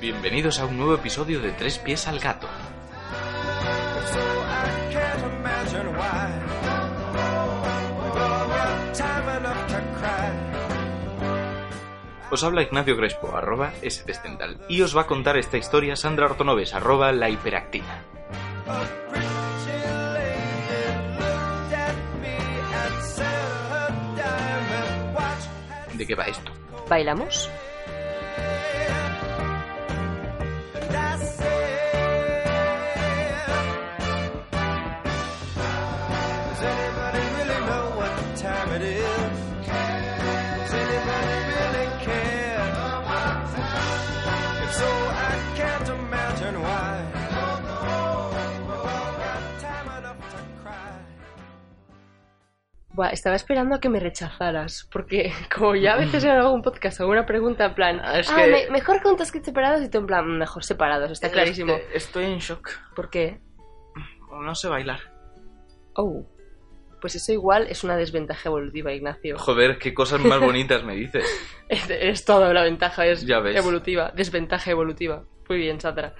Bienvenidos a un nuevo episodio de Tres Pies al Gato. Os habla Ignacio Crespo, arroba sdescental, y os va a contar esta historia Sandra Ortonoves, arroba la hiperactina. ¿De qué va esto? ¿Bailamos? Buah, estaba esperando a que me rechazaras, porque como ya a veces hago un podcast o una pregunta en plan, Ah, es ah, que- me- mejor juntos que separados y tú en plan, mejor separados, está clarísimo. Este- estoy en shock. ¿Por qué? No sé bailar. Oh, pues eso igual es una desventaja evolutiva, Ignacio. Joder, qué cosas más bonitas me dices. Es, es toda la ventaja, es Ya ves. evolutiva, desventaja evolutiva. Muy bien, Sandra.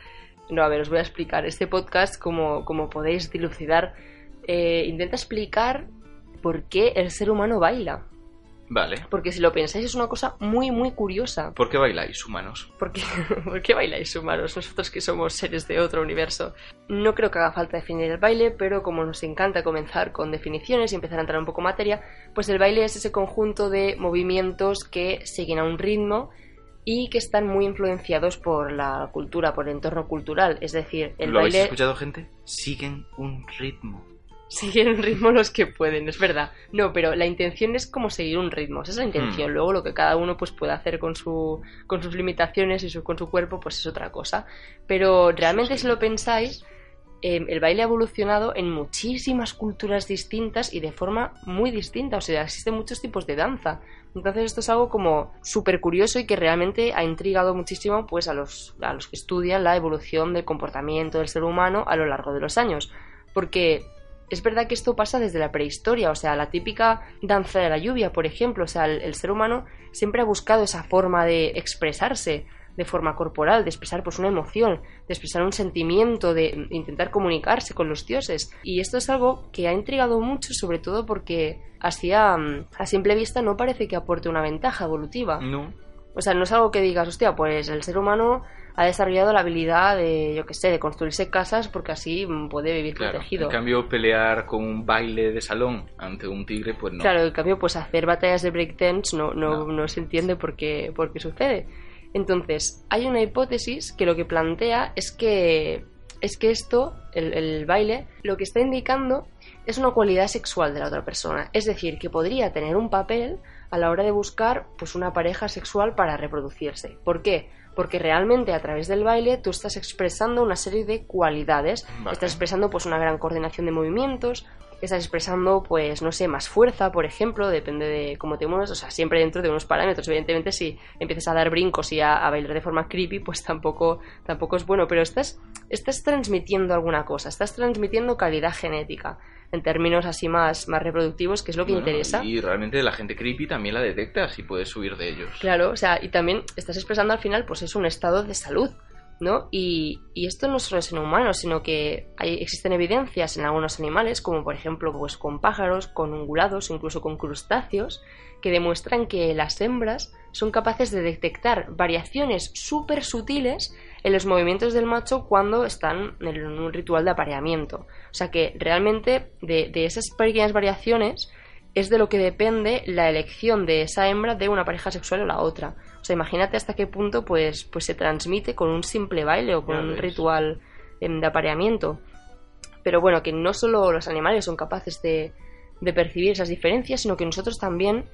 No, a ver, os voy a explicar. Este podcast, como, como podéis dilucidar, eh, intenta explicar por qué el ser humano baila. Vale. Porque si lo pensáis es una cosa muy, muy curiosa. ¿Por qué bailáis, humanos? ¿Por qué, ¿Por qué bailáis humanos? Nosotros que somos seres de otro universo. No creo que haga falta definir el baile, pero como nos encanta comenzar con definiciones y empezar a entrar un poco en materia, pues el baile es ese conjunto de movimientos que siguen a un ritmo y que están muy influenciados por la cultura, por el entorno cultural. Es decir, el ¿Lo habéis baile escuchado, gente? Siguen un ritmo. Siguen un ritmo los que pueden, es verdad. No, pero la intención es como seguir un ritmo, esa es la intención. Hmm. Luego lo que cada uno pues puede hacer con su con sus limitaciones y su, con su cuerpo pues es otra cosa. Pero realmente si lo pensáis, eh, el baile ha evolucionado en muchísimas culturas distintas y de forma muy distinta. O sea, existen muchos tipos de danza. Entonces esto es algo como súper curioso y que realmente ha intrigado muchísimo pues a los, a los que estudian la evolución del comportamiento del ser humano a lo largo de los años. Porque es verdad que esto pasa desde la prehistoria, o sea, la típica danza de la lluvia, por ejemplo, o sea, el, el ser humano siempre ha buscado esa forma de expresarse de forma corporal, de expresar pues una emoción, de expresar un sentimiento, de intentar comunicarse con los dioses. Y esto es algo que ha intrigado mucho, sobre todo porque así a, a simple vista no parece que aporte una ventaja evolutiva. No. O sea, no es algo que digas, hostia, pues el ser humano ha desarrollado la habilidad de, yo qué sé, de construirse casas porque así puede vivir Claro. protegido. En cambio, pelear con un baile de salón ante un tigre, pues no. Claro, en cambio, pues hacer batallas de breakdance no, no, No. no se entiende por qué, por qué sucede. Entonces, hay una hipótesis que lo que plantea es que, es que esto, el, el baile, lo que está indicando es una cualidad sexual de la otra persona. Es decir, que podría tener un papel a la hora de buscar pues, una pareja sexual para reproducirse. ¿Por qué? Porque realmente a través del baile tú estás expresando una serie de cualidades. Vale. Estás expresando pues una gran coordinación de movimientos, estás expresando, pues, no sé, más fuerza, por ejemplo, depende de cómo te mueves, o sea, siempre dentro de unos parámetros. Evidentemente, si empiezas a dar brincos y a, a bailar de forma creepy, pues tampoco, tampoco es bueno, pero estás, estás transmitiendo alguna cosa, estás transmitiendo calidad genética, en términos así más, más reproductivos, que es lo que Bueno, interesa. Y realmente la gente creepy también la detecta si puedes subir de ellos. Claro, o sea, y también estás expresando al final, pues es un estado de salud, ¿no? Y, y esto no solo es en humanos, sino que hay, existen evidencias en algunos animales, como por ejemplo, pues con pájaros, con ungulados, incluso con crustáceos, que demuestran que las hembras son capaces de detectar variaciones súper sutiles en los movimientos del macho cuando están en un ritual de apareamiento. O sea que realmente de, de esas pequeñas variaciones es de lo que depende la elección de esa hembra de una pareja sexual o la otra. O sea, imagínate hasta qué punto pues, pues se transmite con un simple baile o con un ritual em, de apareamiento. Pero bueno, que no solo los animales son capaces de, de percibir esas diferencias, sino que nosotros también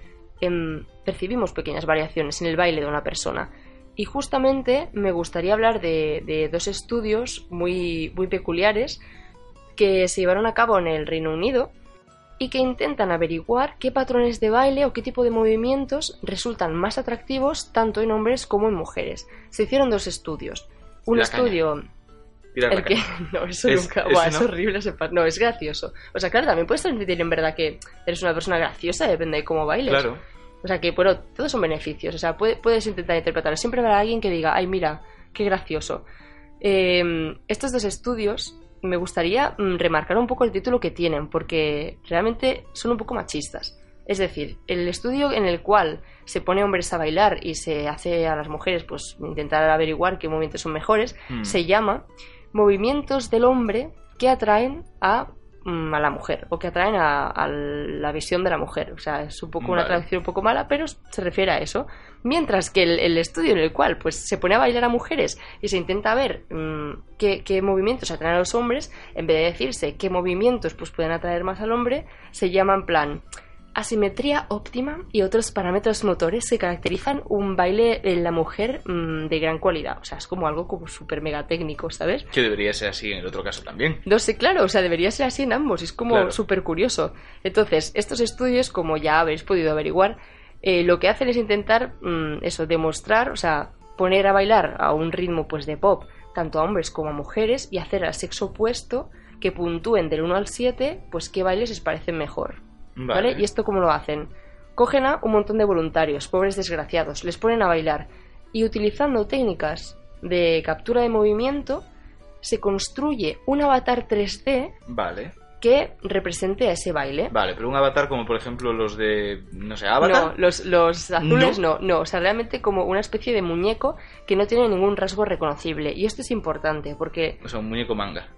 em, percibimos pequeñas variaciones en el baile de una persona. Y justamente me gustaría hablar de, de dos estudios muy, muy peculiares que se llevaron a cabo en el Reino Unido y que intentan averiguar qué patrones de baile o qué tipo de movimientos resultan más atractivos tanto en hombres como en mujeres. Se hicieron dos estudios. Un La estudio el que no, eso Es- nunca, eso es horrible ese No, es gracioso. O sea, claro, también puedes transmitir en verdad que eres una persona graciosa, depende de cómo bailes. Claro. O sea que, bueno, todos son beneficios. O sea, puedes intentar interpretarlo. Siempre habrá alguien que diga, ay, mira, qué gracioso. Em, estos dos estudios me gustaría mm, remarcar un poco el título que tienen, porque realmente son un poco machistas. Es decir, el estudio en el cual se pone hombres a bailar y se hace a las mujeres pues intentar averiguar qué movimientos son mejores, hmm. se llama Movimientos del hombre que atraen a Mm, a la mujer o que atraen a, la visión de la mujer. O sea, es un poco una traducción un poco mala, pero se refiere a eso. Mientras que el, estudio en el cual pues se pone a bailar a mujeres y se intenta ver mm, qué, qué, movimientos atraen a los hombres, en vez de decirse qué movimientos pues pueden atraer más al hombre, se llama en plan asimetría óptima y otros parámetros motores que caracterizan un baile en la mujer mm, de gran cualidad. O sea, es como algo como súper mega técnico, ¿sabes? Que debería ser así en el otro caso también. No sé, claro, o sea, debería ser así en ambos. Es como súper curioso. Entonces, estos estudios, como ya habéis podido averiguar, eh, lo que hacen es intentar mm, eso, demostrar, o sea, poner a bailar a un ritmo pues de pop tanto a hombres como a mujeres y hacer al sexo opuesto que puntúen del 1 al 7, pues qué bailes les parecen mejor. Vale. ¿Y esto cómo lo hacen? Cogen a un montón de voluntarios, pobres desgraciados, les ponen a bailar y utilizando técnicas de captura de movimiento se construye un avatar 3D vale. que represente a ese baile. Vale, pero un avatar como por ejemplo los de, no sé, avatar. No, los, los azules no. no, o sea, realmente como una especie de muñeco que no tiene ningún rasgo reconocible. Y esto es importante porque... O sea, un muñeco manga.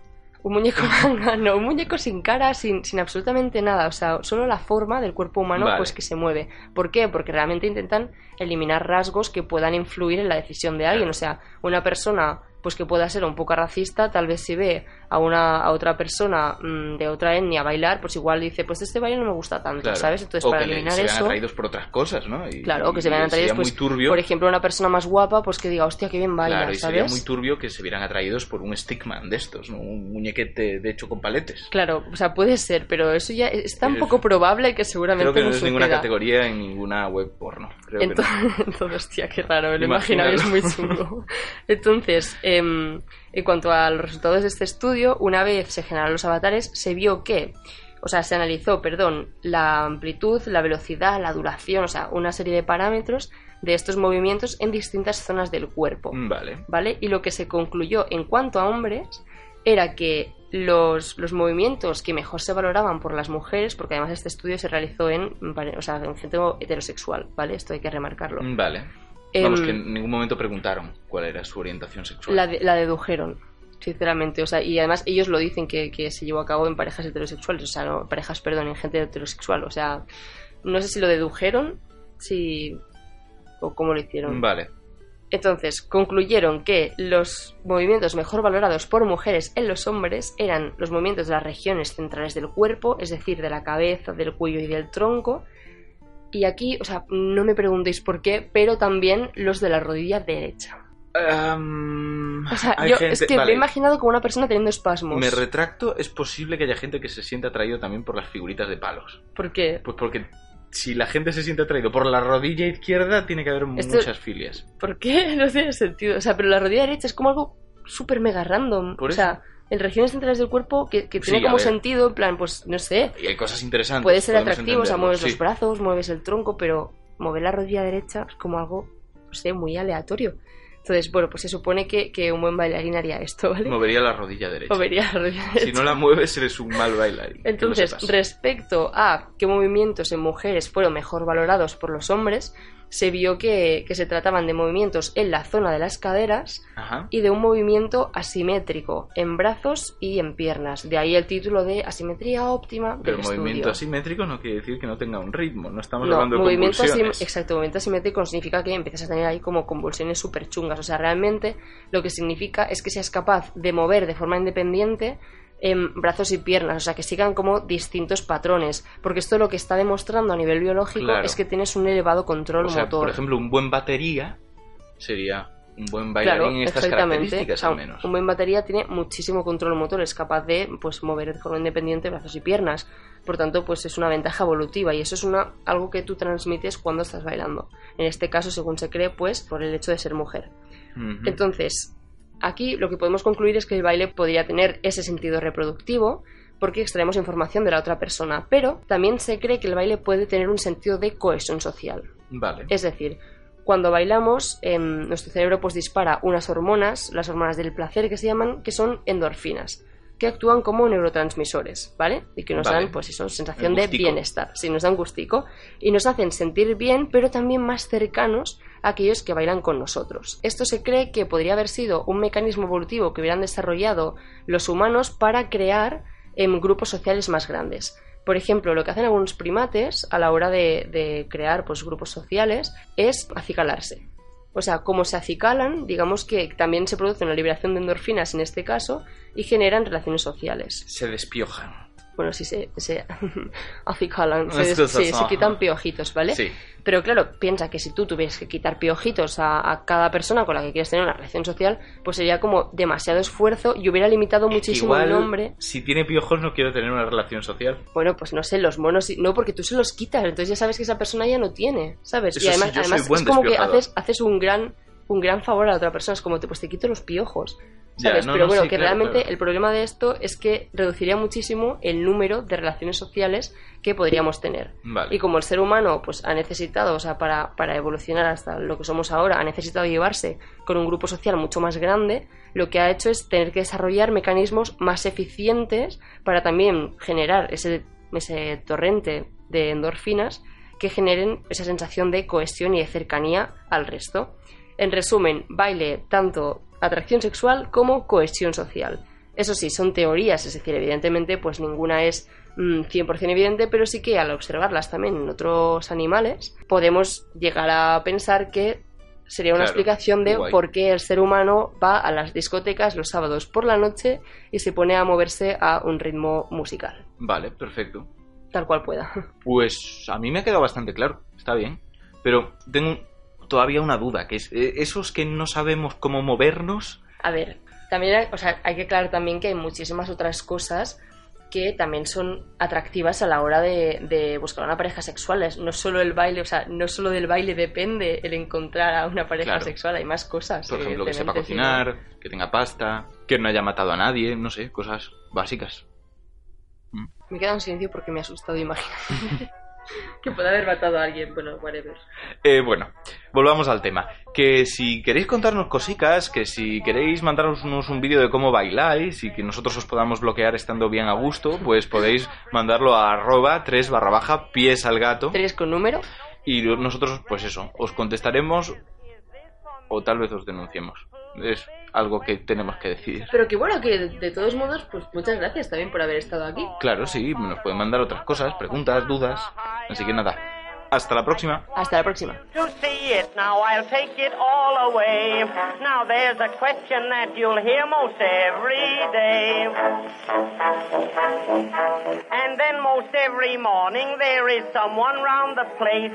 Un muñeco manga, no, un muñeco sin cara, sin, sin absolutamente nada, o sea, solo la forma del cuerpo humano pues que se mueve. ¿Por qué? Porque realmente intentan eliminar rasgos que puedan influir en la decisión de alguien, o sea, una persona pues que pueda ser un poco racista, tal vez si ve a una a otra persona mm, de otra etnia bailar, pues igual dice, pues este baile no me gusta tanto, ¿sabes? Entonces para eliminar se eso, atraídos por otras cosas, ¿no? claro, que se vean atraídos pues, por ejemplo, una persona más guapa, pues que diga, hostia, qué bien baila, claro, y sería muy turbio que se vieran atraídos por un stickman de estos, ¿no? Un muñequete de hecho con paletes. Claro, o sea, puede ser, pero eso ya es tan poco probable que seguramente Creo que no, es ninguna categoría en ninguna web porno. Creo entonces, que entonces, hostia, qué raro, el imaginario es muy chungo. Entonces, eh, en cuanto a los resultados de este estudio, una vez se generaron los avatares, se vio que, o sea, se analizó, perdón, la amplitud, la velocidad, la duración, o sea, una serie de parámetros de estos movimientos en distintas zonas del cuerpo. Mm, vale. ¿Vale? Y lo que se concluyó en cuanto a hombres era que los, los, movimientos que mejor se valoraban por las mujeres, porque además este estudio se realizó en, o sea, en gente heterosexual, ¿vale? Esto hay que remarcarlo. Mm, vale Vamos, que em, en ningún momento preguntaron cuál era su orientación sexual. La, la dedujeron, sinceramente. O sea, y además ellos lo dicen que, que, se llevó a cabo en parejas heterosexuales, o sea, no, parejas, perdón, en gente heterosexual. O sea, no sé si lo dedujeron, si. o cómo lo hicieron. Vale. Entonces, concluyeron que los movimientos mejor valorados por mujeres en los hombres eran los movimientos de las regiones centrales del cuerpo, es decir, de la cabeza, del cuello y del tronco, y aquí, o sea, no me preguntéis por qué, pero también los de la rodilla derecha. Em, o sea, yo es que me he imaginado como una persona teniendo espasmos. Me retracto, es posible que haya gente que se sienta atraído también por las figuritas de palos. ¿Por qué? Pues porque si la gente se siente atraído por la rodilla izquierda, tiene que haber muchas filias. ¿Por qué? No tiene sentido. O sea, pero la rodilla derecha es como algo súper mega random. o sea, en regiones centrales del cuerpo que, tiene como sentido, en plan, pues no sé. Y hay cosas interesantes. Puede ser atractivo, o sea, mueves los brazos, mueves el tronco, pero mover la rodilla derecha es como algo, no sé, muy aleatorio. Entonces, bueno, pues se supone que, que, un buen bailarín haría esto, ¿vale? Movería la rodilla derecha. Movería la rodilla derecha. Si no la mueves, eres un mal bailarín. Entonces, respecto a qué movimientos en mujeres fueron mejor valorados por los hombres, se vio que, se trataban de movimientos en la zona de las caderas y de un movimiento asimétrico en brazos y en piernas. De ahí el título de asimetría óptima Pero del movimiento asimétrico no quiere decir que no tenga un ritmo, no estamos hablando de movimiento Exacto, movimiento asimétrico significa que empiezas a tener ahí como convulsiones súper chungas. O sea, realmente lo que significa es que seas capaz de mover de forma independiente en brazos y piernas, o sea, que sigan como distintos patrones, porque esto lo que está demostrando a nivel biológico es que tienes un elevado control o sea, motor. Por ejemplo, un buen batería sería un buen bailarín en estas características al menos. Un buen batería tiene muchísimo control motor, es capaz de pues mover de forma independiente brazos y piernas. Por tanto, pues es una ventaja evolutiva y eso es una algo que tú transmites cuando estás bailando. En este caso, según se cree, pues por el hecho de ser mujer. Entonces, Aquí lo que podemos concluir es que el baile podría tener ese sentido reproductivo, porque extraemos información de la otra persona, pero también se cree que el baile puede tener un sentido de cohesión social. Vale. Es decir, cuando bailamos, em, nuestro cerebro pues dispara unas hormonas, las hormonas del placer que se llaman, que son endorfinas, que actúan como neurotransmisores, ¿vale? Y que nos Vale. dan, pues eso, sensación de bienestar. Sí, nos dan gustico. Y nos hacen sentir bien, pero también más cercanos aquellos que bailan con nosotros. Esto se cree que podría haber sido un mecanismo evolutivo que hubieran desarrollado los humanos para crear em, grupos sociales más grandes. Por ejemplo, lo que hacen algunos primates a la hora de, de crear pues, grupos sociales es acicalarse. O sea, como se acicalan, digamos que también se produce una liberación de endorfinas en este caso y generan relaciones sociales. Se despiojan. Bueno, sí, se, se acicalan, se, eso- se quitan piojitos, ¿vale? Sí. Pero claro, piensa que si tú tuvieras que quitar piojitos a, a cada persona con la que quieres tener una relación social, pues sería como demasiado esfuerzo y hubiera limitado muchísimo Igual, el nombre. si tiene piojos no quiero tener una relación social. Bueno, pues no sé, los monos, no, porque tú se los quitas, entonces ya sabes que esa persona ya no tiene, ¿sabes? Eso y además, sí, además es como que haces, haces un gran un gran favor a la otra persona, es como te, pues te quito los piojos, Ya, ¿sabes? no, Pero no, bueno, sí, que claro, realmente claro. el problema de esto es que reduciría muchísimo el número de relaciones sociales que podríamos tener. Vale. Y como el ser humano pues ha necesitado, o sea, para, para evolucionar hasta lo que somos ahora, ha necesitado llevarse con un grupo social mucho más grande, lo que ha hecho es tener que desarrollar mecanismos más eficientes para también generar ese, ese torrente de endorfinas que generen esa sensación de cohesión y de cercanía al resto. En resumen, baile tanto atracción sexual como cohesión social. Eso sí, son teorías, es decir, evidentemente, pues ninguna es mm, 100% evidente, pero sí que al observarlas también en otros animales, podemos llegar a pensar que sería una Claro, explicación de guay. por qué el ser humano va a las discotecas los sábados por la noche y se pone a moverse a un ritmo musical, Vale, perfecto. tal cual pueda. Pues a mí me ha quedado bastante claro, está bien. Pero tengo todavía una duda, que es eh, esos que no sabemos cómo movernos. A ver, también hay, o sea, hay que aclarar también que hay muchísimas otras cosas que también son atractivas a la hora de, de buscar una pareja sexual. No solo el baile, o sea, no solo del baile depende el encontrar a una pareja Claro. sexual, hay más cosas. Por ejemplo, que sepa cocinar, que tenga pasta, que no haya matado a nadie, no sé, cosas básicas. Me queda en silencio porque me ha asustado imaginar que puede haber matado a alguien. Bueno, whatever. Eh, bueno, volvamos al tema. Que si queréis contarnos cositas, que si queréis mandarnos un vídeo de cómo bailáis y que nosotros os podamos bloquear estando bien a gusto, pues podéis mandarlo a arroba 3 barra baja pies al gato ¿Tres con número? y nosotros, pues eso, os contestaremos o tal vez os denunciemos. Es algo que tenemos que decidir. Pero que bueno, que de, de todos modos, pues muchas gracias también por haber estado aquí. Claro, sí, nos pueden mandar otras cosas, preguntas, dudas. Así que nada, hasta la próxima. Hasta la próxima. Every morning there is someone round the place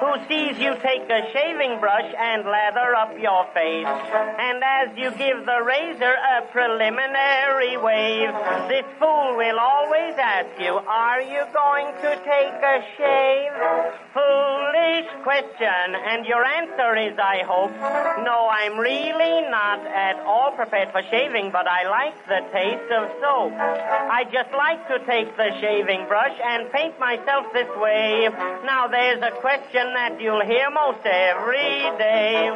who sees you take a shaving brush and lather up your face. And as you give the razor a preliminary wave, this fool will always ask you, are you going to take a shave? Foolish question, and your answer is, I hope, no, I'm really not at all prepared for shaving, but I like the taste of soap. I just like to take the shaving brush and paint myself this way. Now there's a question that you'll hear most every day.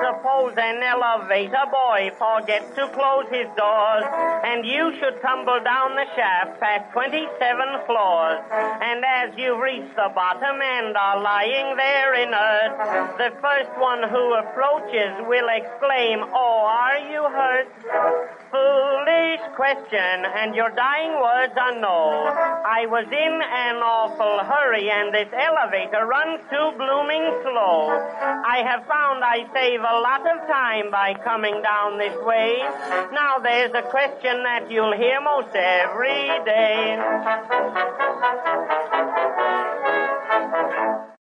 Suppose an elevator boy forgets to close his doors, and you should tumble down the shaft past 27 floors. And as you reach the bottom and are lying there inert, the first one who approaches will exclaim, Oh, are you hurt? Foolish question, and your dying words no. I was in an awful hurry, and this elevator runs too blooming slow. I have found I save a lot of time by coming down this way. Now there's a question that you'll hear most every day.